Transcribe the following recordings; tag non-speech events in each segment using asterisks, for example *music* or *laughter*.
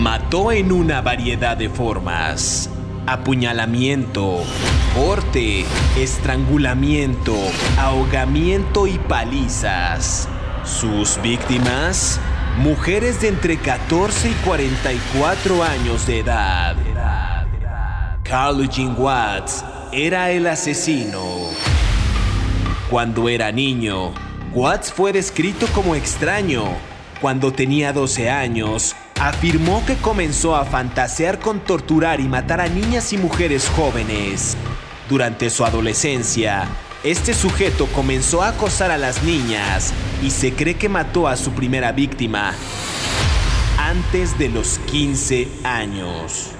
Mató en una variedad de formas. Apuñalamiento, corte, estrangulamiento, ahogamiento y palizas. Sus víctimas, mujeres de entre 14 y 44 años de edad. Carl Eugene Watts era el asesino. Cuando era niño, Watts fue descrito como extraño. Cuando tenía 12 años, afirmó que comenzó a fantasear con torturar y matar a niñas y mujeres jóvenes. Durante su adolescencia, este sujeto comenzó a acosar a las niñas y se cree que mató a su primera víctima antes de los 15 años.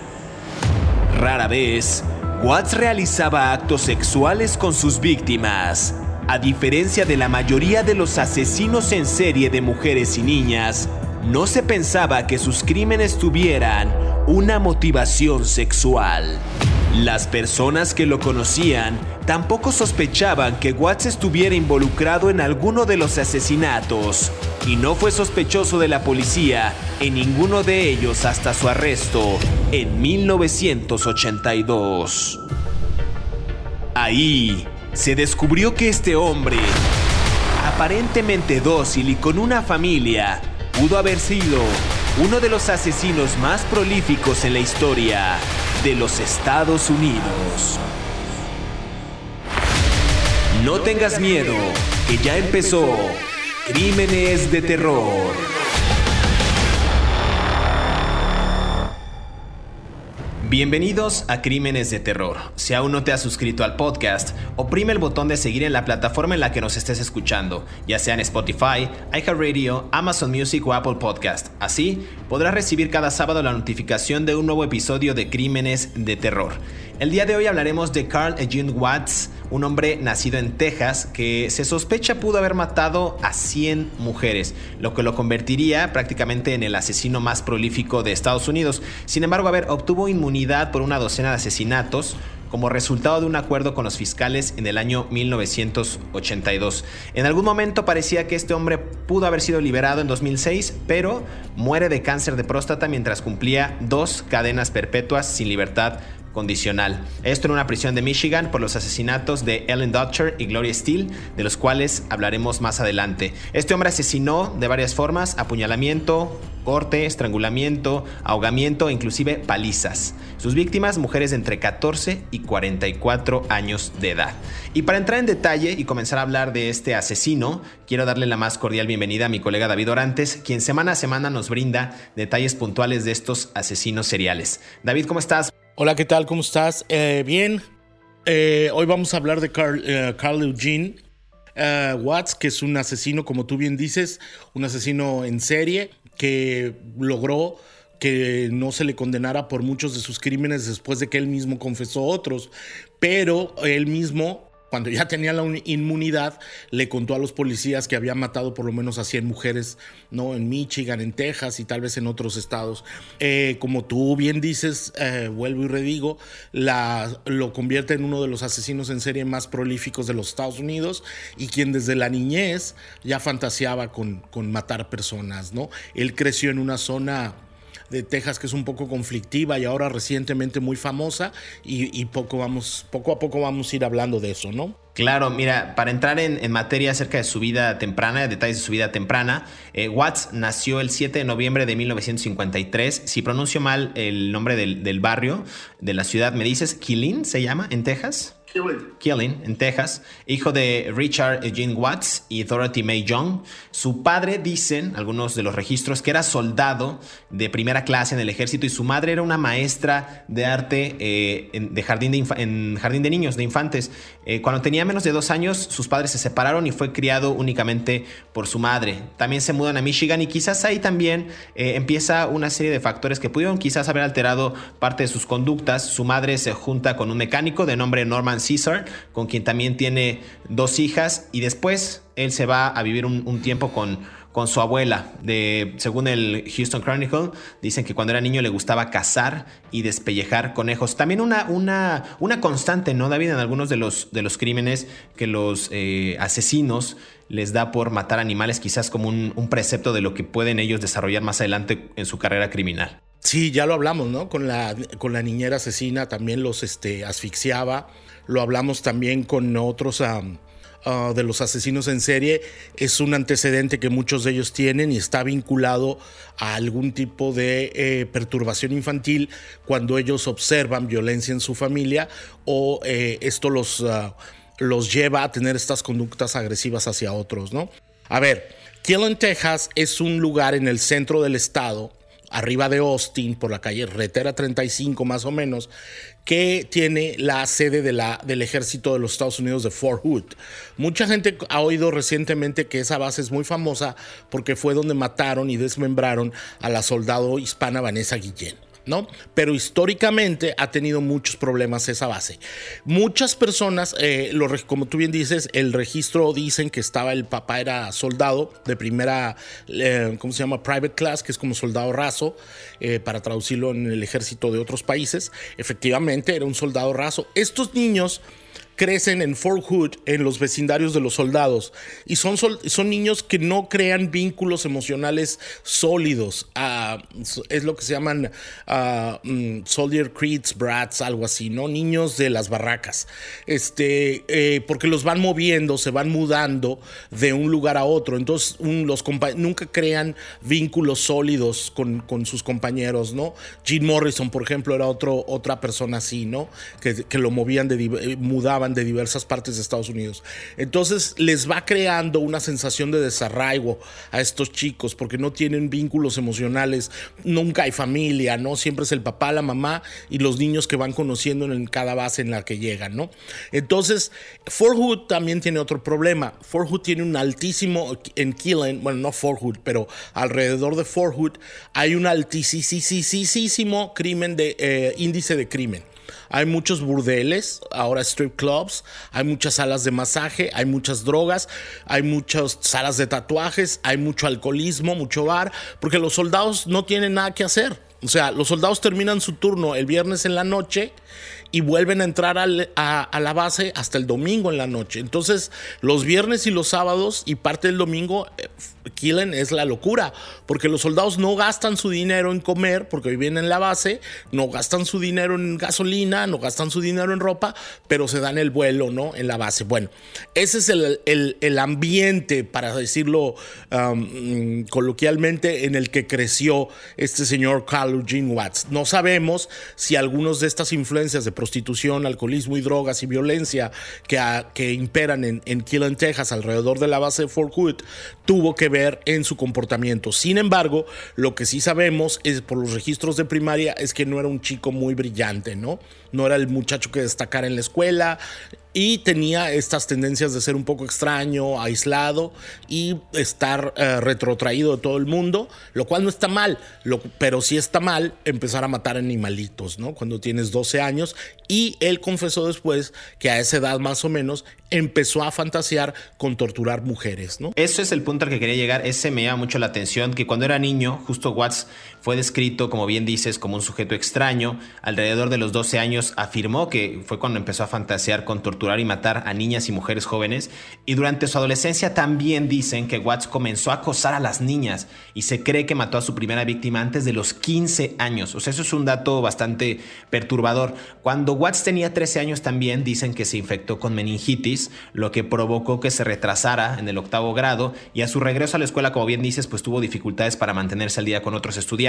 Rara vez, Watts realizaba actos sexuales con sus víctimas. A diferencia de la mayoría de los asesinos en serie de mujeres y niñas, no se pensaba que sus crímenes tuvieran una motivación sexual. Las personas que lo conocían tampoco sospechaban que Watts estuviera involucrado en alguno de los asesinatos y no fue sospechoso de la policía en ninguno de ellos hasta su arresto en 1982. Ahí se descubrió que este hombre, aparentemente dócil y con una familia, pudo haber sido uno de los asesinos más prolíficos en la historia de los Estados Unidos. No tengas miedo, que ya empezó Crímenes de Terror. Bienvenidos a Crímenes de Terror. Si aún no te has suscrito al podcast, oprime el botón de seguir en la plataforma en la que nos estés escuchando, ya sea en Spotify, iHeartRadio, Amazon Music o Apple Podcast. Así podrás recibir cada sábado la notificación de un nuevo episodio de Crímenes de Terror. El día de hoy hablaremos de Carl Eugene Watts, un hombre nacido en Texas que se sospecha pudo haber matado a 100 mujeres, lo que lo convertiría prácticamente en el asesino más prolífico de Estados Unidos. Sin embargo, a ver, obtuvo inmunidad por una docena de asesinatos como resultado de un acuerdo con los fiscales en el año 1982. En algún momento parecía que este hombre pudo haber sido liberado en 2006, pero muere de cáncer de próstata mientras cumplía dos cadenas perpetuas sin libertad condicional. Esto en una prisión de Michigan por los asesinatos de Ellen Dutcher y Gloria Steele, de los cuales hablaremos más adelante. Este hombre asesinó de varias formas, apuñalamiento, corte, estrangulamiento, ahogamiento e inclusive palizas. Sus víctimas, mujeres de entre 14 y 44 años de edad. Y para entrar en detalle y comenzar a hablar de este asesino, quiero darle la más cordial bienvenida a mi colega David Orantes, quien semana a semana nos brinda detalles puntuales de estos asesinos seriales. David, ¿cómo estás? Hola, ¿qué tal? ¿Cómo estás? Eh, bien. Eh, hoy vamos a hablar de Carl, eh, Eugene Watts, que es un asesino, como tú bien dices, un asesino en serie que logró que no se le condenara por muchos de sus crímenes después de que él mismo confesó otros, pero él mismo cuando ya tenía la inmunidad, le contó a los policías que había matado por lo menos a 100 mujeres, ¿no? En Michigan, en Texas y tal vez en otros estados. Eh, como tú bien dices, eh, vuelvo y redigo, lo convierte en uno de los asesinos en serie más prolíficos de los Estados Unidos y quien desde la niñez ya fantaseaba con, con matar personas, ¿no? Él creció en una zona de Texas que es un poco conflictiva y ahora recientemente muy famosa y, poco, vamos, poco a poco vamos a ir hablando de eso, ¿no? Claro, mira, para entrar en, materia acerca de su vida temprana, de detalles de su vida temprana, eh, Watts nació el 7 de noviembre de 1953. Si pronuncio mal el nombre del, del barrio, de la ciudad, ¿me dices Killeen se llama en Texas? Killing. en Texas, hijo de Richard Eugene Watts y Dorothy May Young. Su padre, dicen algunos de los registros, que era soldado de primera clase en el ejército y su madre era una maestra de arte eh, en, de jardín de en jardín de niños, de infantes. Eh, cuando tenía menos de dos años, sus padres se separaron y fue criado únicamente por su madre. También se mudan a Michigan y quizás ahí también eh, empieza una serie de factores que pudieron quizás haber alterado parte de sus conductas. Su madre se junta con un mecánico de nombre Norman Caesar, con quien también tiene dos hijas, y después él se va a vivir un, tiempo con, con su abuela. De, según el Houston Chronicle, dicen que cuando era niño le gustaba cazar y despellejar conejos. También una, una, una constante, ¿no, David? En algunos de los, de los crímenes que los eh, asesinos les da por matar animales, quizás como un, un precepto de lo que pueden ellos desarrollar más adelante en su carrera criminal. Sí, ya lo hablamos, ¿no? Con la, con la niñera asesina también los este, asfixiaba. Lo hablamos también con otros ah, de los asesinos en serie. Es un antecedente que muchos de ellos tienen y está vinculado a algún tipo de eh, perturbación infantil cuando ellos observan violencia en su familia o eh, esto los, ah, los lleva a tener estas conductas agresivas hacia otros, ¿no? A ver, Killen, Texas es un lugar en el centro del estado arriba de Austin, por la calle Retera 35 más o menos, que tiene la sede del ejército de los Estados Unidos de Fort Hood. Mucha gente ha oído recientemente que esa base es muy famosa porque fue donde mataron y desmembraron a la soldado hispana Vanessa Guillén. Pero históricamente ha tenido muchos problemas esa base. Muchas personas, eh, como tú bien dices, el registro dicen que estaba el papá era soldado de primera, eh, ¿cómo se llama? Private class, que es como soldado raso, eh, para traducirlo en el ejército de otros países. Efectivamente, era un soldado raso. Estos niños crecen en Fort Hood, en los vecindarios de los soldados, y son, son niños que no crean vínculos emocionales sólidos. Ah, es lo que se llaman uh, Soldier Creeds, Brats, algo así, ¿no? Niños de las barracas. Este, eh, porque los van moviendo, se van mudando de un lugar a otro. Entonces, los nunca crean vínculos sólidos con, con, sus compañeros, ¿no? Gene Morrison, por ejemplo, era otro, otra persona así, ¿no? Que, que lo movían de eh, de diversas partes de Estados Unidos. Entonces les va creando una sensación de desarraigo a estos chicos porque no tienen vínculos emocionales, nunca hay familia, ¿no? Siempre es el papá, la mamá y los niños que van conociendo en cada base en la que llegan, ¿no? Entonces, Fort Hood también tiene otro problema. Fort Hood tiene un altísimo, en Killen, bueno, no Fort Hood, pero alrededor de Fort Hood hay un altísimo crimen de eh, índice de crimen. Hay muchos burdeles, ahora strip clubs, hay muchas salas de masaje, hay muchas drogas, hay muchas salas de tatuajes, hay mucho alcoholismo, mucho bar, porque los soldados no tienen nada que hacer. O sea, los soldados terminan su turno el viernes en la noche y vuelven a entrar a, la base hasta el domingo en la noche. Entonces, los viernes y los sábados y parte del domingo, eh, Killen es la locura, porque los soldados no gastan su dinero en comer, porque viven en la base, no gastan su dinero en gasolina, no gastan su dinero en ropa, pero se dan el vuelo, ¿no? En la base. Bueno, ese es el, ambiente, para decirlo um, coloquialmente, en el que creció este señor Carl Eugene Watts. No sabemos si algunos de estas influencias de prostitución, alcoholismo y drogas y violencia que, que imperan en, en Killen, Texas, alrededor de la base de Fort Hood, tuvo que ver en su comportamiento. Sin embargo, lo que sí sabemos es por los registros de primaria es que no era un chico muy brillante, ¿no? No era el muchacho que destacara en la escuela, y tenía estas tendencias de ser un poco extraño, aislado y estar eh, retrotraído de todo el mundo, lo cual no está mal, pero sí está mal empezar a matar animalitos, ¿no? Cuando tienes 12 años y él confesó después que a esa edad más o menos empezó a fantasear con torturar mujeres, ¿no? Eso es el punto al que quería llegar, ese me llama mucho la atención, que cuando era niño, justo Watts fue descrito, como bien dices, como un sujeto extraño. Alrededor de los 12 años afirmó que fue cuando empezó a fantasear con torturar y matar a niñas y mujeres jóvenes. Y durante su adolescencia también dicen que Watts comenzó a acosar a las niñas y se cree que mató a su primera víctima antes de los 15 años. O sea, eso es un dato bastante perturbador. Cuando Watts tenía 13 años también dicen que se infectó con meningitis, lo que provocó que se retrasara en el octavo grado y a su regreso a la escuela, como bien dices, pues tuvo dificultades para mantenerse al día con otros estudiantes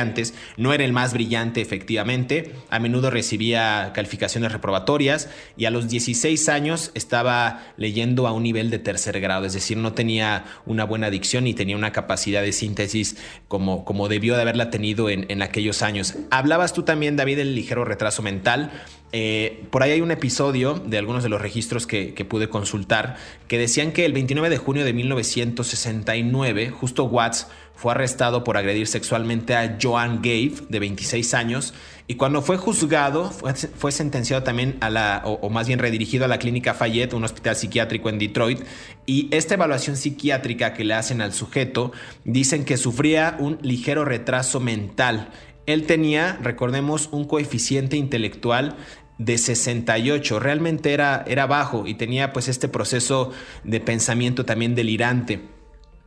no era el más brillante efectivamente, a menudo recibía calificaciones reprobatorias y a los 16 años estaba leyendo a un nivel de tercer grado, es decir, no tenía una buena dicción y tenía una capacidad de síntesis como, como debió de haberla tenido en, en aquellos años. Hablabas tú también, David, del ligero retraso mental. Eh, por ahí hay un episodio de algunos de los registros que, pude consultar que decían que el 29 de junio de 1969, justo Watts fue arrestado por agredir sexualmente a Joan Gave, de 26 años, y cuando fue juzgado, fue, sentenciado también a la, o, más bien redirigido a la clínica Fayette, un hospital psiquiátrico en Detroit, y esta evaluación psiquiátrica que le hacen al sujeto, dicen que sufría un ligero retraso mental. Él tenía, recordemos, un coeficiente intelectual de 68. Realmente era, era bajo y tenía pues este proceso de pensamiento también delirante.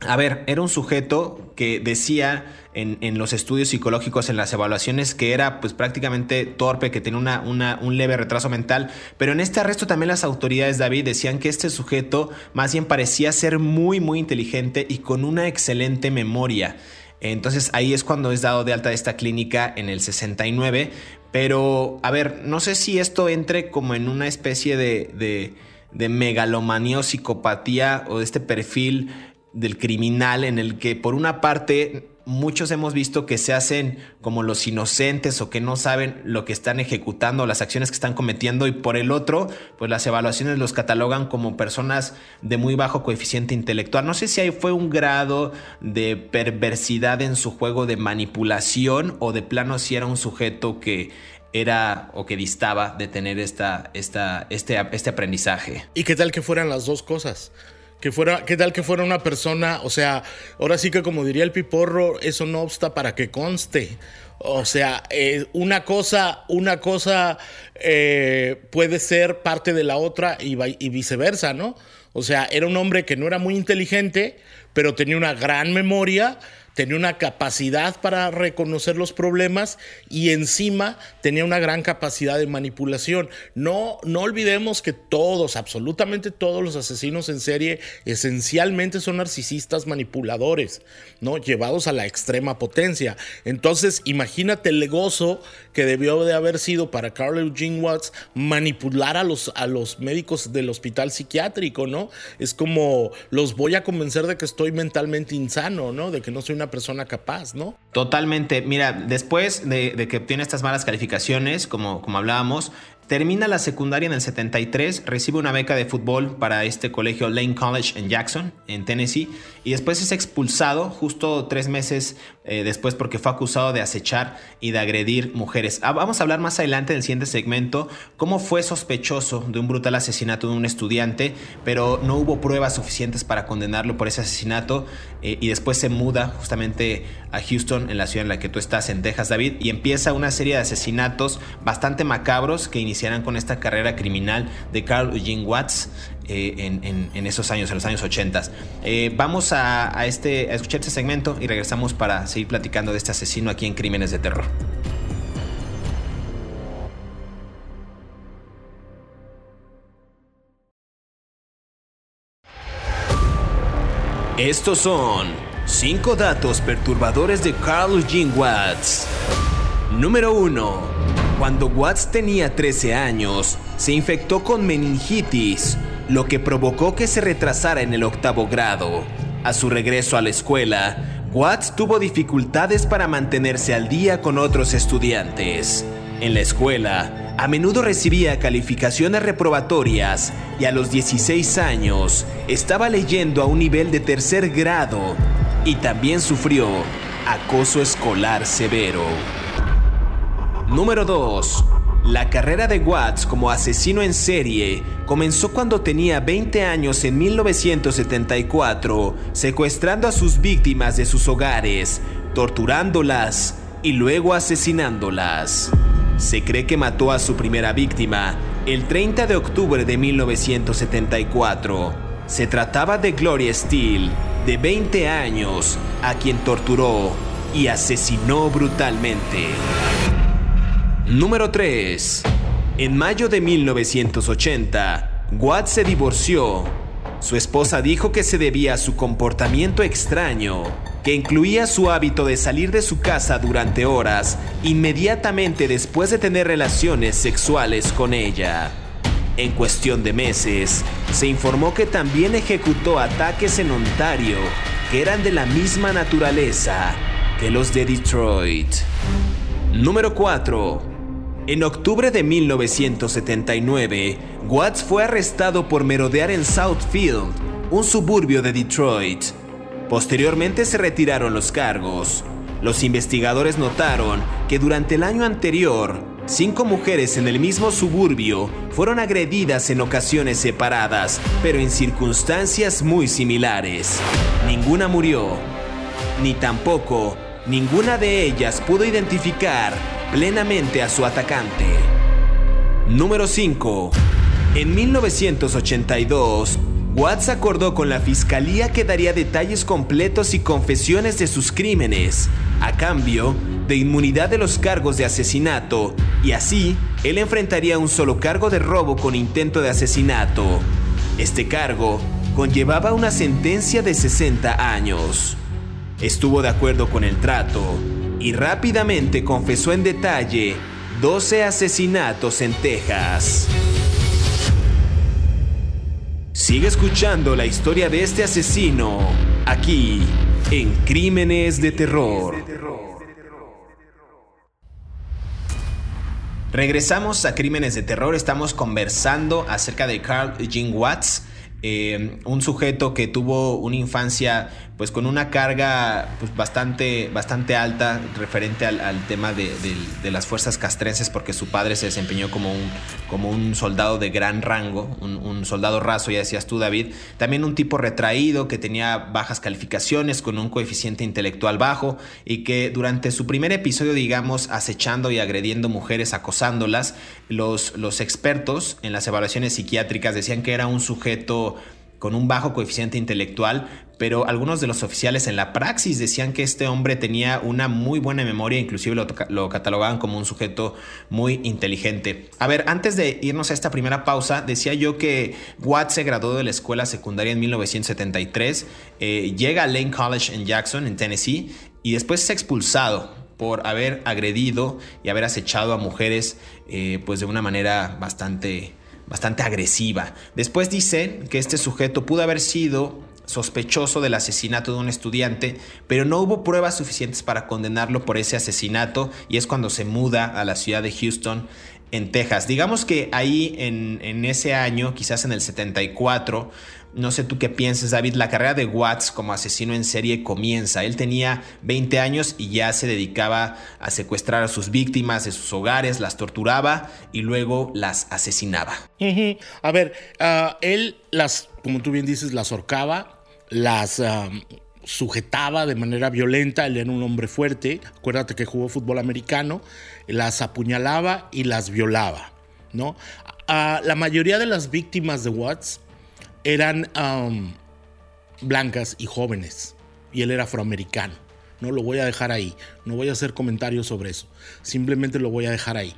a ver, era un sujeto que decía en, los estudios psicológicos, en las evaluaciones, que era pues prácticamente torpe, que tenía una, un leve retraso mental. Pero en este arresto también las autoridades, David, decían que este sujeto más bien parecía ser muy, muy inteligente y con una excelente memoria. Entonces ahí es cuando es dado de alta esta clínica en el 69. Pero, a ver, no sé si esto entre como en una especie de, de, de megalomanía o psicopatía o de este perfil del criminal en el que por una parte muchos hemos visto que se hacen como los inocentes o que no saben lo que están ejecutando, las acciones que están cometiendo y por el otro, pues las evaluaciones los catalogan como personas de muy bajo coeficiente intelectual. No sé si ahí fue un grado de perversidad en su juego de manipulación o de plano si era un sujeto que era o que distaba de tener esta, esta, este, este aprendizaje. ¿Y qué tal que fueran las dos cosas? Que fuera, ¿Qué tal que fuera una persona? O sea, ahora sí que como diría el piporro, eso no obsta para que conste. O sea, eh, una cosa, una cosa eh, puede ser parte de la otra y, y viceversa, ¿no? O sea, era un hombre que no era muy inteligente, pero tenía una gran memoria tenía una capacidad para reconocer los problemas y encima tenía una gran capacidad de manipulación. No, no olvidemos que todos, absolutamente todos los asesinos en serie esencialmente son narcisistas manipuladores, ¿no? Llevados a la extrema potencia. Entonces, imagínate el gozo que debió de haber sido para Carl Eugene Watts manipular a los, a los médicos del hospital psiquiátrico, ¿no? Es como los voy a convencer de que estoy mentalmente insano, ¿no? De que no soy una persona capaz, ¿no? Totalmente. Mira, después de, que obtiene estas malas calificaciones, como, como hablábamos, Termina la secundaria en el 73, recibe una beca de fútbol para este colegio Lane College en Jackson, en Tennessee, y después es expulsado justo tres meses eh, después porque fue acusado de acechar y de agredir mujeres. Ah, vamos a hablar más adelante en el siguiente segmento cómo fue sospechoso de un brutal asesinato de un estudiante, pero no hubo pruebas suficientes para condenarlo por ese asesinato eh, y después se muda justamente a Houston, en la ciudad en la que tú estás, en Texas, David, y empieza una serie de asesinatos bastante macabros que iniciarán con esta carrera criminal de Carl Eugene Watts. Eh, en, esos años, en los años 80. Eh, vamos a, este, a escuchar este segmento y regresamos para seguir platicando de este asesino aquí en Crímenes de Terror. Estos son 5 datos perturbadores de Carl Eugene Watts. Número 1. Cuando Watts tenía 13 años, se infectó con meningitis, lo que provocó que se retrasara en el octavo grado. A su regreso a la escuela, Watts tuvo dificultades para mantenerse al día con otros estudiantes. En la escuela, a menudo recibía calificaciones reprobatorias y a los 16 años estaba leyendo a un nivel de tercer grado y también sufrió acoso escolar severo. Número 2. La carrera de Watts como asesino en serie comenzó cuando tenía 20 años en 1974, secuestrando a sus víctimas de sus hogares, torturándolas y luego asesinándolas. Se cree que mató a su primera víctima el 30 de octubre de 1974. Se trataba de Gloria Steele, de 20 años, a quien torturó y asesinó brutalmente. Número 3. En mayo de 1980, Watts se divorció. Su esposa dijo que se debía a su comportamiento extraño, que incluía su hábito de salir de su casa durante horas inmediatamente después de tener relaciones sexuales con ella. En cuestión de meses, se informó que también ejecutó ataques en Ontario que eran de la misma naturaleza que los de Detroit. Número 4. En octubre de 1979, Watts fue arrestado por merodear en Southfield, un suburbio de Detroit. Posteriormente se retiraron los cargos. Los investigadores notaron que durante el año anterior, cinco mujeres en el mismo suburbio fueron agredidas en ocasiones separadas, pero en circunstancias muy similares. Ninguna murió, ni tampoco ninguna de ellas pudo identificar plenamente a su atacante. Número 5. En 1982, Watts acordó con la fiscalía que daría detalles completos y confesiones de sus crímenes, a cambio de inmunidad de los cargos de asesinato, y así él enfrentaría un solo cargo de robo con intento de asesinato. Este cargo conllevaba una sentencia de 60 años. Estuvo de acuerdo con el trato y rápidamente confesó en detalle 12 asesinatos en Texas. Sigue escuchando la historia de este asesino aquí en Crímenes de Terror. Regresamos a Crímenes de Terror, estamos conversando acerca de Carl Jean Watts, eh, un sujeto que tuvo una infancia pues con una carga pues, bastante, bastante alta referente al, tema de, las fuerzas castrenses porque su padre se desempeñó como un, como un soldado de gran rango, un, soldado raso, ya decías tú David, también un tipo retraído que tenía bajas calificaciones con un coeficiente intelectual bajo y que durante su primer episodio digamos acechando y agrediendo mujeres, acosándolas, los, los expertos en las evaluaciones psiquiátricas decían que era un sujeto con un bajo coeficiente intelectual, pero algunos de los oficiales en la praxis decían que este hombre tenía una muy buena memoria, inclusive lo, catalogaban como un sujeto muy inteligente. A ver, antes de irnos a esta primera pausa, decía yo que Watt se graduó de la escuela secundaria en 1973, eh, llega a Lane College en Jackson, en Tennessee, y después es expulsado por haber agredido y haber acechado a mujeres eh, pues de una manera bastante bastante agresiva. Después dice que este sujeto pudo haber sido sospechoso del asesinato de un estudiante, pero no hubo pruebas suficientes para condenarlo por ese asesinato y es cuando se muda a la ciudad de Houston, en Texas. Digamos que ahí en, en ese año, quizás en el 74, no sé tú qué piensas, David, la carrera de Watts como asesino en serie comienza. Él tenía 20 años y ya se dedicaba a secuestrar a sus víctimas de sus hogares, las torturaba y luego las asesinaba. A ver, ah, él las, como tú bien dices, las ahorcaba, las... Ah, sujetaba de manera violenta, él era un hombre fuerte, acuérdate que jugó fútbol americano, las apuñalaba y las violaba, ¿no? La mayoría de las víctimas de Watts eran blancas y jóvenes. Y él era afroamericano. No lo voy a dejar ahí. No voy a hacer comentarios sobre eso. Simplemente lo voy a dejar ahí.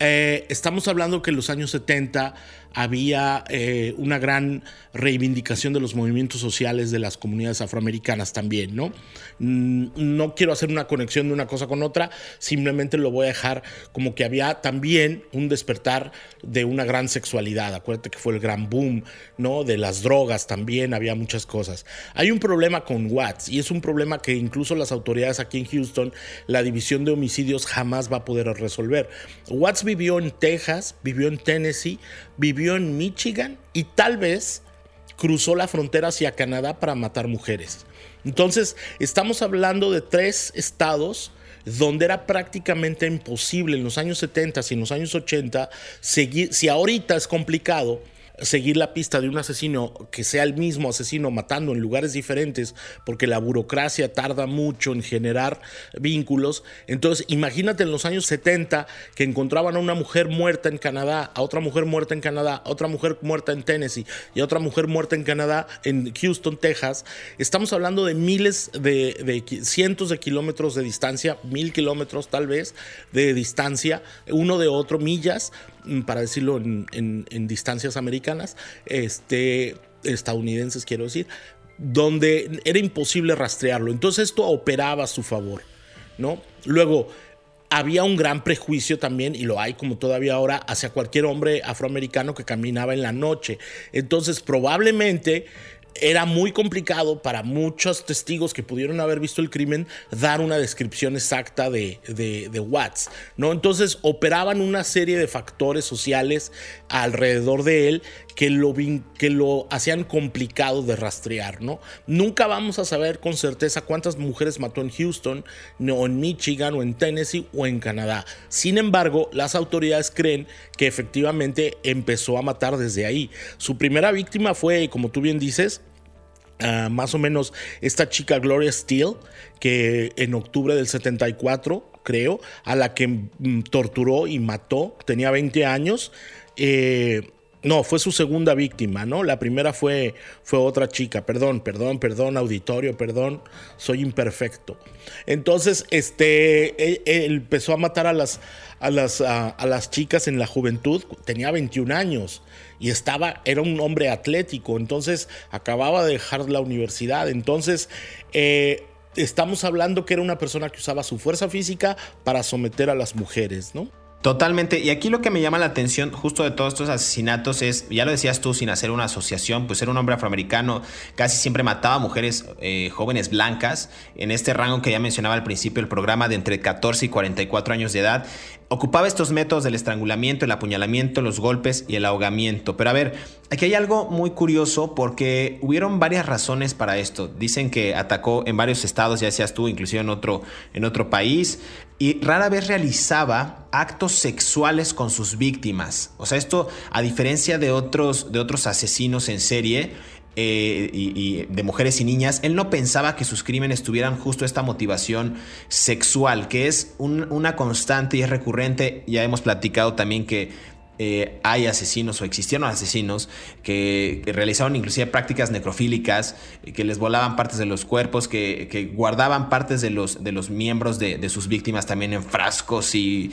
Eh, estamos hablando que en los años 70 había eh, una gran reivindicación de los movimientos sociales de las comunidades afroamericanas también, ¿no? Mm, no quiero hacer una conexión de una cosa con otra, simplemente lo voy a dejar como que había también un despertar de una gran sexualidad. Acuérdate que fue el gran boom, ¿no? De las drogas también, había muchas cosas. Hay un problema con Watts y es un problema que incluso las autoridades aquí en Houston, la división de homicidios jamás va a poder resolver. Watts vivió en Texas, vivió en Tennessee, vivió en Michigan y tal vez cruzó la frontera hacia Canadá para matar mujeres. Entonces, estamos hablando de tres estados donde era prácticamente imposible en los años 70 y en los años 80 seguir, si ahorita es complicado, seguir la pista de un asesino que sea el mismo asesino matando en lugares diferentes, porque la burocracia tarda mucho en generar vínculos. Entonces, imagínate en los años 70 que encontraban a una mujer muerta en Canadá, a otra mujer muerta en Canadá, a otra mujer muerta en Tennessee y a otra mujer muerta en Canadá, en Houston, Texas. Estamos hablando de miles de, de cientos de kilómetros de distancia, mil kilómetros tal vez de distancia, uno de otro, millas para decirlo en, distancias americanas, este, estadounidenses quiero decir, donde era imposible rastrearlo. Entonces esto operaba a su favor, ¿no? Luego, había un gran prejuicio también, y lo hay como todavía ahora, hacia cualquier hombre afroamericano que caminaba en la noche. Entonces, probablemente era muy complicado para muchos testigos que pudieron haber visto el crimen dar una descripción exacta de, de, Watts, ¿no? Entonces operaban una serie de factores sociales alrededor de él que lo, que lo hacían complicado de rastrear, ¿no? Nunca vamos a saber con certeza cuántas mujeres mató en Houston, o en Michigan, o en Tennessee, o en Canadá. Sin embargo, las autoridades creen que efectivamente empezó a matar desde ahí. Su primera víctima fue, como tú bien dices, Más o menos esta chica Gloria Steele, que en octubre del 74, creo, a la que mm, torturó y mató, tenía 20 años. Eh, No, fue su segunda víctima, ¿no? La primera fue, fue otra chica. Perdón, perdón, perdón, auditorio, perdón. Soy imperfecto. Entonces, este, él, empezó a matar a las, a las, a, las chicas en la juventud. Tenía 21 años y estaba, era un hombre atlético. Entonces, acababa de dejar la universidad. Entonces, eh, estamos hablando que era una persona que usaba su fuerza física para someter a las mujeres, ¿no? Totalmente. Y aquí lo que me llama la atención justo de todos estos asesinatos es, ya lo decías tú, sin hacer una asociación, pues era un hombre afroamericano, casi siempre mataba mujeres eh, jóvenes blancas, en este rango que ya mencionaba al principio del programa, de entre 14 y 44 años de edad. Ocupaba estos métodos del estrangulamiento, el apuñalamiento, los golpes y el ahogamiento. Pero a ver, aquí hay algo muy curioso porque hubieron varias razones para esto. Dicen que atacó en varios estados, ya decías tú, inclusive en otro, en otro país y rara vez realizaba actos sexuales con sus víctimas. O sea, esto a diferencia de otros, de otros asesinos en serie, eh, y, de mujeres y niñas, él no pensaba que sus crímenes tuvieran justo esta motivación sexual, que es una constante y es recurrente. Ya hemos platicado también que eh, hay asesinos o existieron asesinos que, realizaban inclusive prácticas necrofílicas, eh, que les volaban partes de los cuerpos, que, guardaban partes de los, de los miembros de, sus víctimas también en frascos y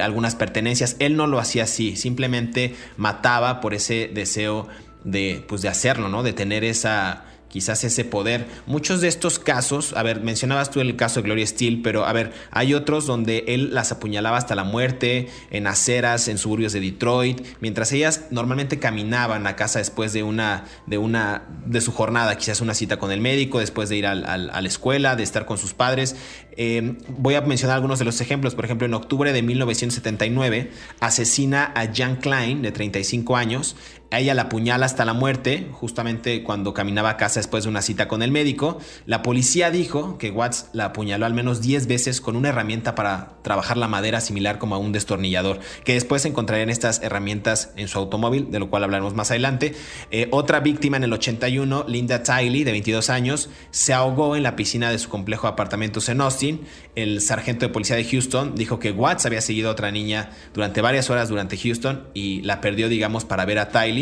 algunas pertenencias. Él no lo hacía así, simplemente mataba por ese deseo de, pues, de hacerlo, ¿no? de tener esa quizás ese poder. Muchos de estos casos, a ver, mencionabas tú el caso de Gloria Steele, pero a ver, hay otros donde él las apuñalaba hasta la muerte, en aceras, en suburbios de Detroit, mientras ellas normalmente caminaban a casa después de una, de una, de su jornada, quizás una cita con el médico, después de ir a la escuela, de estar con sus padres. Eh, voy a mencionar algunos de los ejemplos. Por ejemplo, en octubre de 1979 asesina a Jan Klein, de 35 años, ella la apuñala hasta la muerte, justamente cuando caminaba a casa después de una cita con el médico. La policía dijo que Watts la apuñaló al menos 10 veces con una herramienta para trabajar la madera similar como a un destornillador, que después encontrarían estas herramientas en su automóvil, de lo cual hablaremos más adelante. Eh, otra víctima en el 81, Linda Tiley, de 22 años, se ahogó en la piscina de su complejo de apartamentos en Austin. El sargento de policía de Houston dijo que Watts había seguido a otra niña durante varias horas durante Houston y la perdió, digamos, para ver a Tiley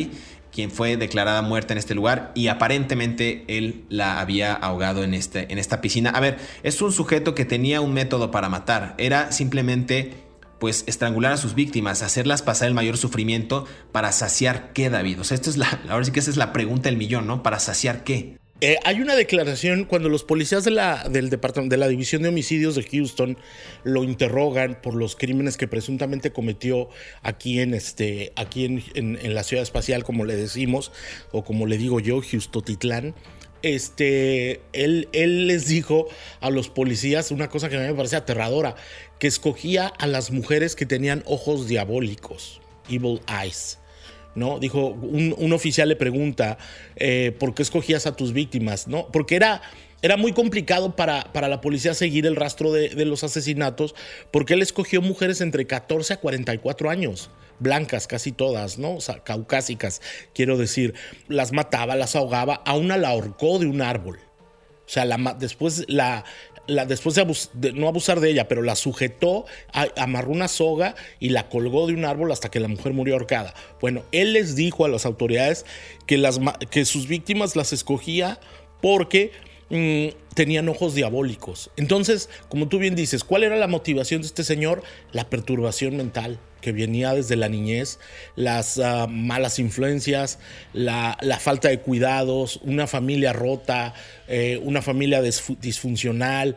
quien fue declarada muerta en este lugar y aparentemente él la había ahogado en, este, en esta piscina. A ver, es un sujeto que tenía un método para matar, era simplemente pues estrangular a sus víctimas, hacerlas pasar el mayor sufrimiento para saciar qué, David. O sea, esto es la, ahora sí que esa es la pregunta del millón, ¿no? Para saciar qué. Eh, hay una declaración cuando los policías de la, de la División de Homicidios de Houston lo interrogan por los crímenes que presuntamente cometió aquí en este, aquí en, la ciudad espacial, como le decimos, o como le digo yo, Titlán. Este, él, él les dijo a los policías una cosa que a mí me parece aterradora, que escogía a las mujeres que tenían ojos diabólicos, evil eyes. ¿No? Dijo, un, oficial le pregunta, eh, ¿por qué escogías a tus víctimas? ¿no? Porque era, era muy complicado para, para, la policía seguir el rastro de, los asesinatos, porque él escogió mujeres entre 14 a 44 años, blancas casi todas, ¿no? O sea, caucásicas, quiero decir. Las mataba, las ahogaba, a una la ahorcó de un árbol. O sea, la, después la, después de, no abusar de ella, pero la sujetó, amarró una soga y la colgó de un árbol hasta que la mujer murió ahorcada. Bueno, él les dijo a las autoridades que, las, que sus víctimas las escogía porque mm, tenían ojos diabólicos. Entonces, como tú bien dices, ¿cuál era la motivación de este señor? La perturbación mental que venía desde la niñez, las ah, malas influencias, la, falta de cuidados, una familia rota, eh, una familia disfuncional,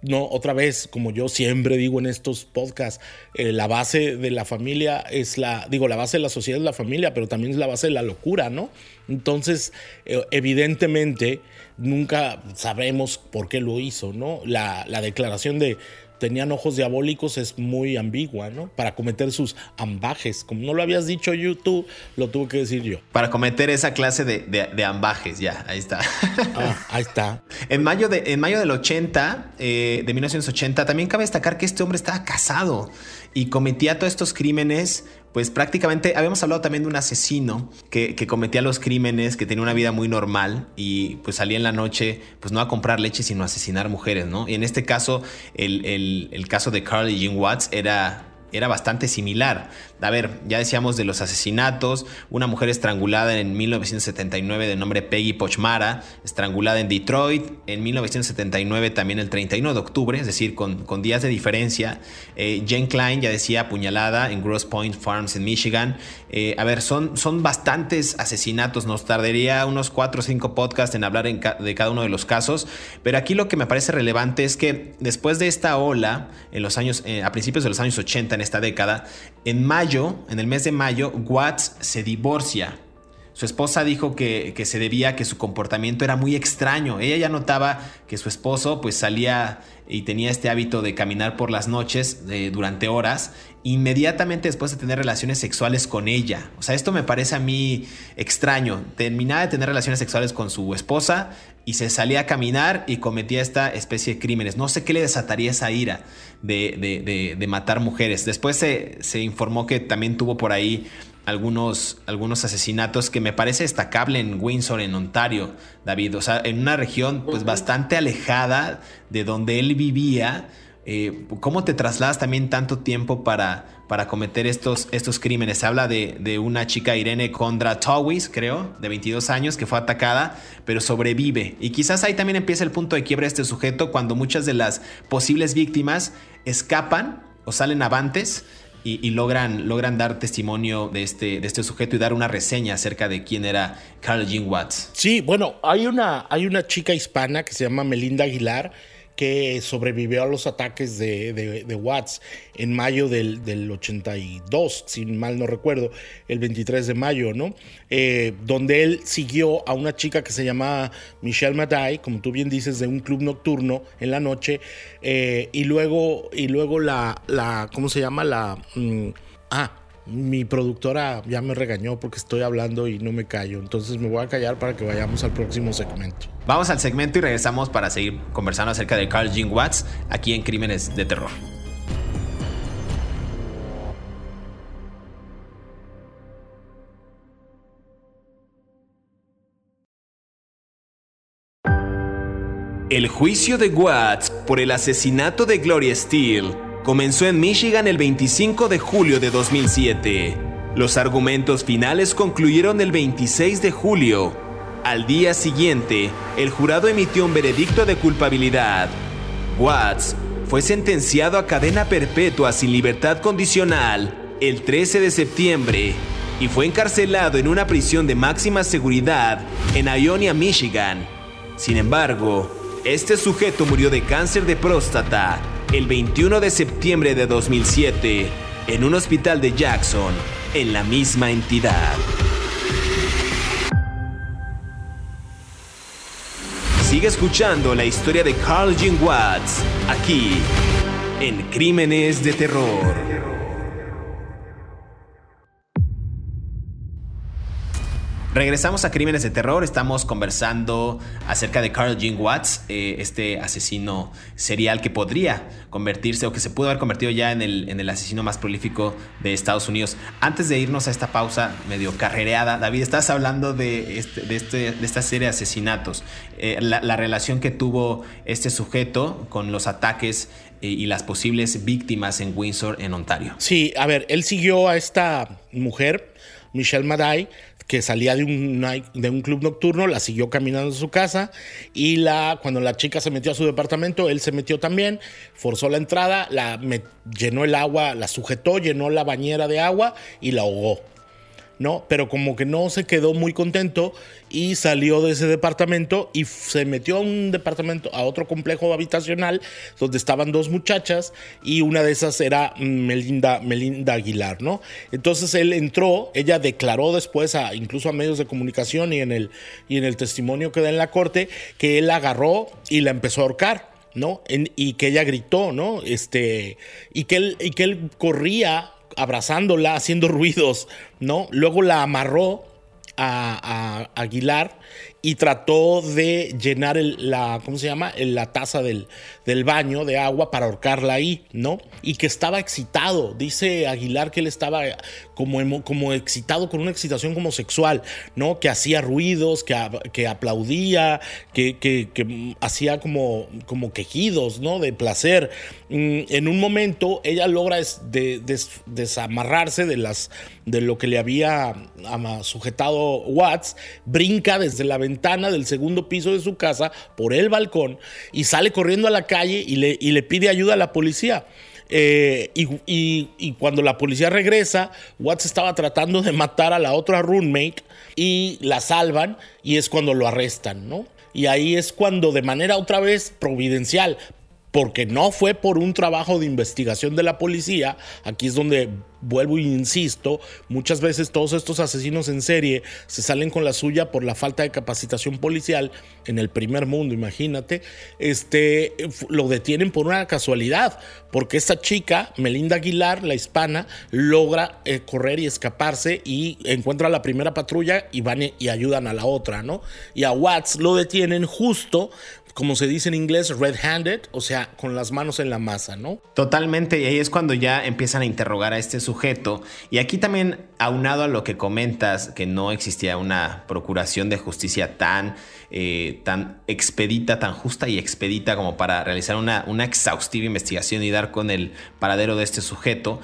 no, otra vez, como yo siempre digo en estos podcasts, eh, la base de la familia es la, digo, la base de la sociedad es la familia, pero también es la base de la locura, ¿no? Entonces, eh, evidentemente, nunca sabremos por qué lo hizo, ¿no? La, la declaración de tenían ojos diabólicos es muy ambigua, ¿no? Para cometer sus ambajes. Como no lo habías dicho YouTube, lo tuve que decir yo. Para cometer esa clase de, ambajes, ya, ahí está. Ah, ahí está. *laughs* en, mayo de, en mayo del 80, eh, de 1980, también cabe destacar que este hombre estaba casado y cometía todos estos crímenes pues prácticamente habíamos hablado también de un asesino que, cometía los crímenes, que tenía una vida muy normal y pues salía en la noche, pues no a comprar leche, sino a asesinar mujeres, ¿no? Y en este caso, el, caso de Carly Jean Watts era era bastante similar. A ver, ya decíamos de los asesinatos, una mujer estrangulada en 1979 de nombre Peggy Pochmara, estrangulada en Detroit, en 1979 también el 31 de octubre, es decir, con, con días de diferencia. Eh, Jane Klein, ya decía, apuñalada en Gross Point Farms en Michigan. Eh, a ver, son, son bastantes asesinatos, nos tardaría unos 4 o 5 podcasts en hablar de cada uno de los casos, pero aquí lo que me parece relevante es que después de esta ola, en los años, eh, a principios de los años 80, en esta década, en mayo, en el mes de mayo, Watts se divorcia. Su esposa dijo que, se debía a que su comportamiento era muy extraño. Ella ya notaba que su esposo pues salía y tenía este hábito de caminar por las noches durante horas, inmediatamente después de tener relaciones sexuales con ella. O sea, esto me parece a mí extraño. Terminaba de tener relaciones sexuales con su esposa y se salía a caminar y cometía esta especie de crímenes. No sé qué le desataría esa ira de, matar mujeres. Después se, se informó que también tuvo por ahí algunos, algunos asesinatos que me parece destacable en Windsor, en Ontario, David. O sea, en una región pues bastante alejada de donde él vivía. Eh, ¿Cómo te trasladas también tanto tiempo para, para cometer estos, estos crímenes? Se habla de, una chica, Irene Condra Towis, creo, de 22 años, que fue atacada, pero sobrevive. Y quizás ahí también empieza el punto de quiebra de este sujeto cuando muchas de las posibles víctimas escapan o salen avantes y, logran, logran dar testimonio de este, de este sujeto y dar una reseña acerca de quién era Carl Jean Watts. Sí, bueno, hay una, hay una chica hispana que se llama Melinda Aguilar que sobrevivió a los ataques de, Watts en mayo del, 82, si mal no recuerdo, el 23 de mayo, ¿no? Eh, donde él siguió a una chica que se llama Michelle Maday, como tú bien dices, de un club nocturno en la noche, eh, y luego, y luego la, la, ¿cómo se llama? La... Mm, ah, mi productora ya me regañó porque estoy hablando y no me callo. Entonces me voy a callar para que vayamos al próximo segmento. Vamos al segmento y regresamos para seguir conversando acerca de Carl Jean Watts aquí en Crímenes de Terror. El juicio de Watts por el asesinato de Gloria Steele comenzó en Michigan el 25 de julio de 2007. Los argumentos finales concluyeron el 26 de julio. Al día siguiente, el jurado emitió un veredicto de culpabilidad. Watts fue sentenciado a cadena perpetua sin libertad condicional el 13 de septiembre y fue encarcelado en una prisión de máxima seguridad en Ionia, Michigan. Sin embargo, este sujeto murió de cáncer de próstata el 21 de septiembre de 2007 en un hospital de Jackson, en la misma entidad. Sigue escuchando la historia de Carl Jean Watts aquí en Crímenes de Terror. Regresamos a Crímenes de Terror, estamos conversando acerca de Carl Jean Watts, eh, este asesino serial que podría convertirse o que se pudo haber convertido ya en el, en el asesino más prolífico de Estados Unidos. Antes de irnos a esta pausa medio carrereada, David, estás hablando de, este, de, este, esta serie de asesinatos, eh, la, relación que tuvo este sujeto con los ataques eh, y las posibles víctimas en Windsor, en Ontario. Sí, a ver, él siguió a esta mujer, Michelle Maday, que salía de un, de un club nocturno, la siguió caminando a su casa y la, cuando la chica se metió a su departamento, él se metió también, forzó la entrada, la llenó el agua, la sujetó, llenó la bañera de agua y la ahogó. ¿No? Pero como que no se quedó muy contento y salió de ese departamento y se metió a un departamento, a otro complejo habitacional donde estaban dos muchachas y una de esas era Melinda, Melinda Aguilar, ¿no? Entonces él entró, ella declaró después, a, incluso a medios de comunicación y en, el, y en el testimonio que da en la corte, que él agarró y la empezó a ahorcar. ¿no? y que ella gritó, ¿no? Este, y que y que él corría abrazándola, haciendo ruidos, ¿no? Luego la amarró a, Aguilar y trató de llenar la, ¿cómo se llama? La taza del, del baño de agua para ahorcarla ahí, ¿no? Y que estaba excitado. Dice Aguilar que él estaba como, como excitado con una excitación como sexual, ¿no? Que hacía ruidos, que, que aplaudía, que, que, hacía como, como quejidos, ¿no? De placer. Mm, en un momento ella logra desamarrarse de, las, de lo que le había sujetado Watts, brinca desde la ventana del segundo piso de su casa por el balcón y sale corriendo a la calle y le, y le pide ayuda a la policía. Eh, y, cuando la policía regresa, Watts estaba tratando de matar a la otra roommate y la salvan y es cuando lo arrestan, ¿no? Y ahí es cuando de manera otra vez providencial, porque no fue por un trabajo de investigación de la policía, aquí es donde vuelvo e insisto, muchas veces todos estos asesinos en serie se salen con la suya por la falta de capacitación policial en el primer mundo, imagínate, este, lo detienen por una casualidad, porque esta chica, Melinda Aguilar, la hispana, logra eh, correr y escaparse y encuentra a la primera patrulla y van y ayudan a la otra, ¿no? Y a Watts lo detienen justo como se dice en inglés, red-handed, o sea, con las manos en la masa, ¿no? Totalmente, y ahí es cuando ya empiezan a interrogar a este sujeto. Y aquí también, aunado a lo que comentas, que no existía una procuración de justicia tan, eh, tan expedita, tan justa y expedita como para realizar una, una exhaustiva investigación y dar con el paradero de este sujeto,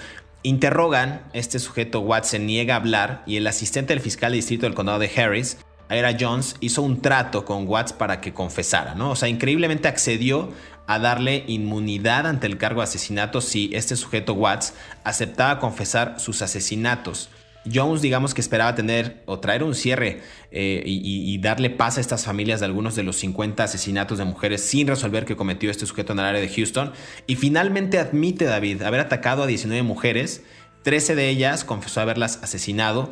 Interrogan, este sujeto Watson niega a hablar y el asistente del fiscal de distrito del condado de Harris era Jones hizo un trato con Watts para que confesara, ¿no? O sea, increíblemente accedió a darle inmunidad ante el cargo de asesinato si este sujeto Watts aceptaba confesar sus asesinatos. Jones, digamos que esperaba tener o traer un cierre eh, y, darle paz a estas familias de algunos de los 50 asesinatos de mujeres sin resolver que cometió este sujeto en el área de Houston. Y finalmente admite David haber atacado a 19 mujeres, 13 de ellas confesó haberlas asesinado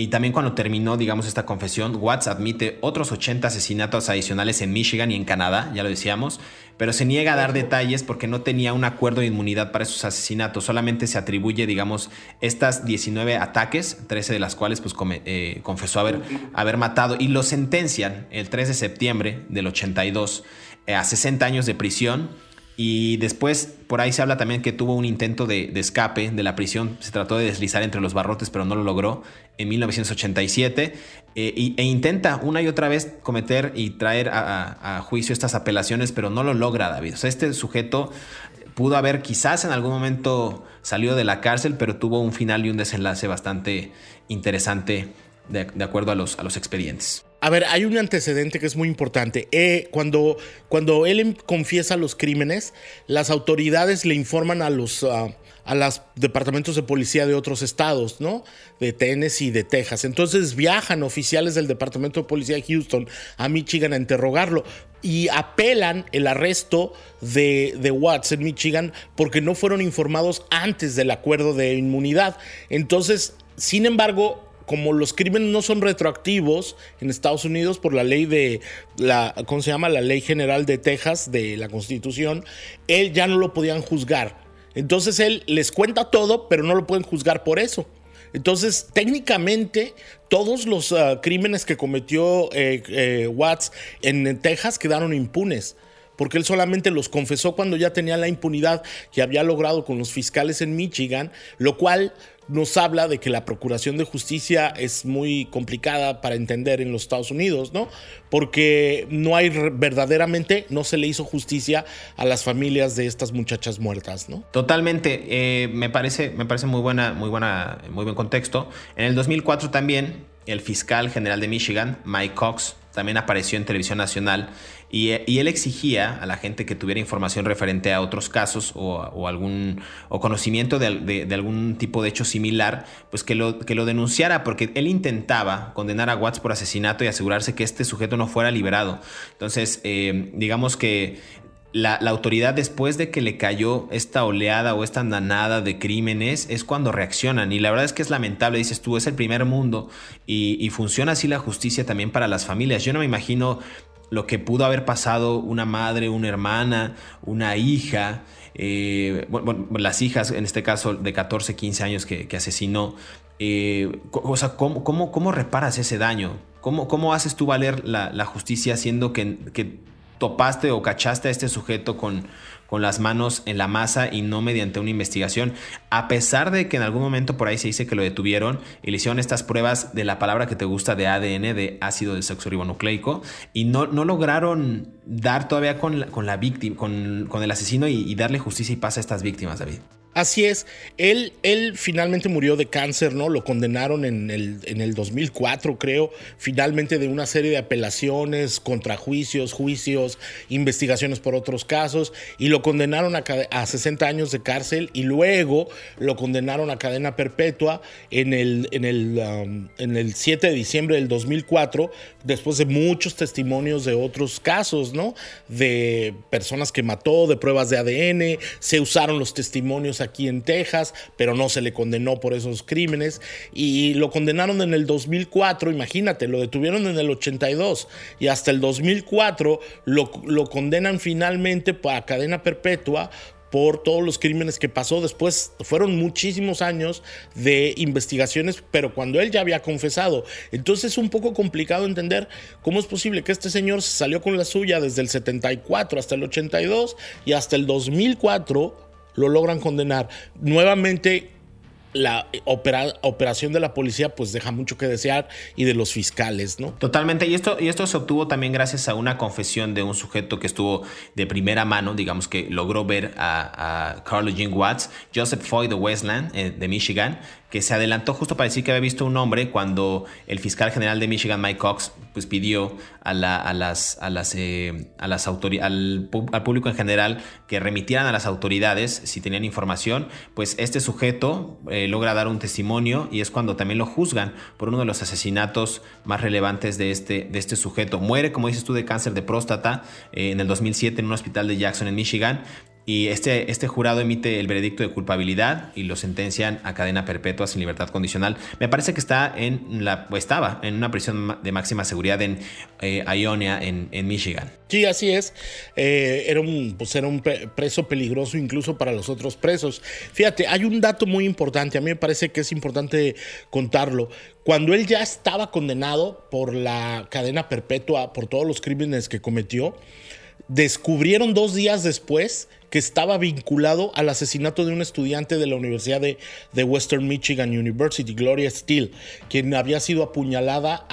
y también cuando terminó, digamos, esta confesión, Watts admite otros 80 asesinatos adicionales en Michigan y en Canadá, ya lo decíamos, pero se niega a dar detalles porque no tenía un acuerdo de inmunidad para esos asesinatos. Solamente se atribuye, digamos, estas 19 ataques, 13 de las cuales pues, eh, confesó haber, haber matado, y lo sentencian el 3 de septiembre del 82 eh, a 60 años de prisión y después, por ahí se habla también que tuvo un intento de, escape de la prisión. Se trató de deslizar entre los barrotes, pero no lo logró en 1987. Eh, e intenta una y otra vez cometer y traer a, juicio estas apelaciones, pero no lo logra, David. O sea, este sujeto pudo haber quizás en algún momento salido de la cárcel, pero tuvo un final y un desenlace bastante interesante de, acuerdo a los, a los expedientes. A ver, hay un antecedente que es muy importante. Eh, cuando, cuando él em, confiesa los crímenes, las autoridades le informan a los, ah, a los departamentos de policía de otros estados, ¿no? De Tennessee y de Texas. Entonces viajan oficiales del departamento de policía de Houston a Michigan a interrogarlo y apelan el arresto de, de Watts en Michigan porque no fueron informados antes del acuerdo de inmunidad. Entonces, sin embargo, como los crímenes no son retroactivos en Estados Unidos por la ley de la, ¿cómo se llama? La ley general de Texas de la Constitución, él ya no lo podían juzgar. Entonces él les cuenta todo, pero no lo pueden juzgar por eso. Entonces, técnicamente, todos los ah, crímenes que cometió eh, eh, Watts en Texas quedaron impunes porque él solamente los confesó cuando ya tenía la impunidad que había logrado con los fiscales en Michigan, lo cual nos habla de que la procuración de justicia es muy complicada para entender en los Estados Unidos, ¿no? Porque no hay verdaderamente, no se le hizo justicia a las familias de estas muchachas muertas, ¿no? Totalmente, eh, me parece, me parece muy buena, muy buena, muy buen contexto. En el 2004 también el fiscal general de Michigan, Mike Cox, también apareció en televisión nacional y, él exigía a la gente que tuviera información referente a otros casos o, algún o conocimiento de, algún tipo de hecho similar, pues que lo, que lo denunciara, porque él intentaba condenar a Watts por asesinato y asegurarse que este sujeto no fuera liberado. Entonces, eh, digamos que la, autoridad después de que le cayó esta oleada o esta andanada de crímenes es cuando reaccionan y la verdad es que es lamentable, dices tú, es el primer mundo y, funciona así la justicia también para las familias. Yo no me imagino lo que pudo haber pasado una madre, una hermana, una hija, eh, las hijas en este caso de 14, 15 años que, asesinó. eh, o sea, ¿cómo, cómo, reparas ese daño? ¿Cómo, cómo haces tú valer la, justicia siendo que, que topaste o cachaste a este sujeto con, con las manos en la masa y no mediante una investigación, a pesar de que en algún momento por ahí se dice que lo detuvieron y le hicieron estas pruebas de la palabra que te gusta de ADN, de ácido desoxirribonucleico, y no, no lograron dar todavía con la, con la víctima, con, con, el asesino y, y darle justicia y paz a estas víctimas, David. Así es, él, él finalmente murió de cáncer, ¿no? Lo condenaron en el, en el 2004, creo, finalmente de una serie de apelaciones, contrajuicios, juicios, investigaciones por otros casos, y lo condenaron a, a 60 años de cárcel y luego lo condenaron a cadena perpetua en el, en, el, um, en el 7 de diciembre del 2004, después de muchos testimonios de otros casos, ¿no? De personas que mató, de pruebas de ADN, se usaron los testimonios aquí en Texas, pero no se le condenó por esos crímenes y lo condenaron en el 2004, imagínate, lo detuvieron en el 82 y hasta el 2004 lo, lo condenan finalmente a cadena perpetua por todos los crímenes que pasó. Después fueron muchísimos años de investigaciones, pero cuando él ya había confesado. Entonces es un poco complicado entender cómo es posible que este señor se salió con la suya desde el 74 hasta el 82 y hasta el 2004 lo logran condenar. Nuevamente, la operación de la policía pues deja mucho que desear y de los fiscales, ¿no? Totalmente, y esto, y esto se obtuvo también gracias a una confesión de un sujeto que estuvo de primera mano, digamos que logró ver a, a Carl Eugene Watts, Joseph Foy de Westland, eh, de Michigan, que se adelantó justo para decir que había visto un hombre cuando el fiscal general de Michigan, Mike Cox, pues pidió a, la, a las, a las, eh, a las al, al, público en general que remitieran a las autoridades si tenían información, pues este sujeto eh, logra dar un testimonio y es cuando también lo juzgan por uno de los asesinatos más relevantes de este, de este sujeto. Muere, como dices tú, de cáncer de próstata eh, en el 2007 en un hospital de Jackson, en Michigan, y este, este jurado emite el veredicto de culpabilidad y lo sentencian a cadena perpetua sin libertad condicional. Me parece que está en la, estaba en una prisión de máxima seguridad en eh, Ionia, en, en, Michigan. Sí, así es. Eh, era, un, pues era un preso peligroso incluso para los otros presos. Fíjate, hay un dato muy importante, a mí me parece que es importante contarlo. Cuando él ya estaba condenado por la cadena perpetua, por todos los crímenes que cometió, descubrieron dos días después que estaba vinculado al asesinato de un estudiante de la Universidad de, Western Michigan University, Gloria Steele, quien había sido apuñalada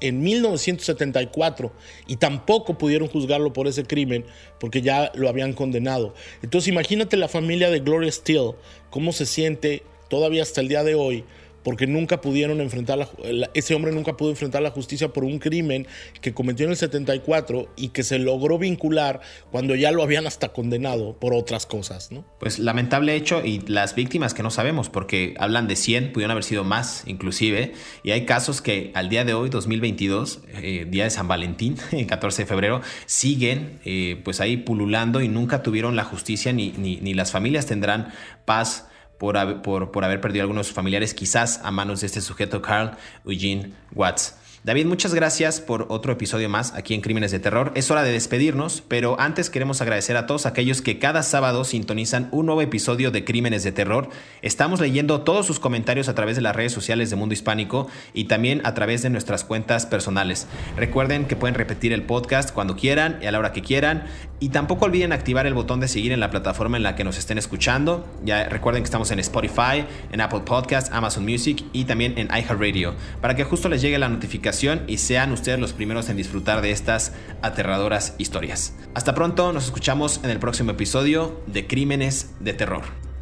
en 1974 y tampoco pudieron juzgarlo por ese crimen porque ya lo habían condenado. Entonces imagínate la familia de Gloria Steele, cómo se siente todavía hasta el día de hoy porque nunca pudieron enfrentar la, ese hombre nunca pudo enfrentar la justicia por un crimen que cometió en el 74 y que se logró vincular cuando ya lo habían hasta condenado por otras cosas, ¿no? Pues lamentable hecho y las víctimas que no sabemos porque hablan de 100, pudieron haber sido más inclusive y hay casos que al día de hoy 2022, eh, día de San Valentín, *laughs* el 14 de febrero, siguen eh, pues ahí pululando y nunca tuvieron la justicia ni, ni las familias tendrán paz por, por, por haber perdido algunos familiares, quizás a manos de este sujeto, Carl Eugene Watts. David, muchas gracias por otro episodio más aquí en Crímenes de Terror. Es hora de despedirnos, pero antes queremos agradecer a todos aquellos que cada sábado sintonizan un nuevo episodio de Crímenes de Terror. Estamos leyendo todos sus comentarios a través de las redes sociales de Mundo Hispánico y también a través de nuestras cuentas personales. Recuerden que pueden repetir el podcast cuando quieran y a la hora que quieran. Y tampoco olviden activar el botón de seguir en la plataforma en la que nos estén escuchando. Ya recuerden que estamos en Spotify, en Apple Podcasts, Amazon Music y también en iHeartRadio para que justo les llegue la notificación y sean ustedes los primeros en disfrutar de estas aterradoras historias. Hasta pronto, nos escuchamos en el próximo episodio de Crímenes de Terror.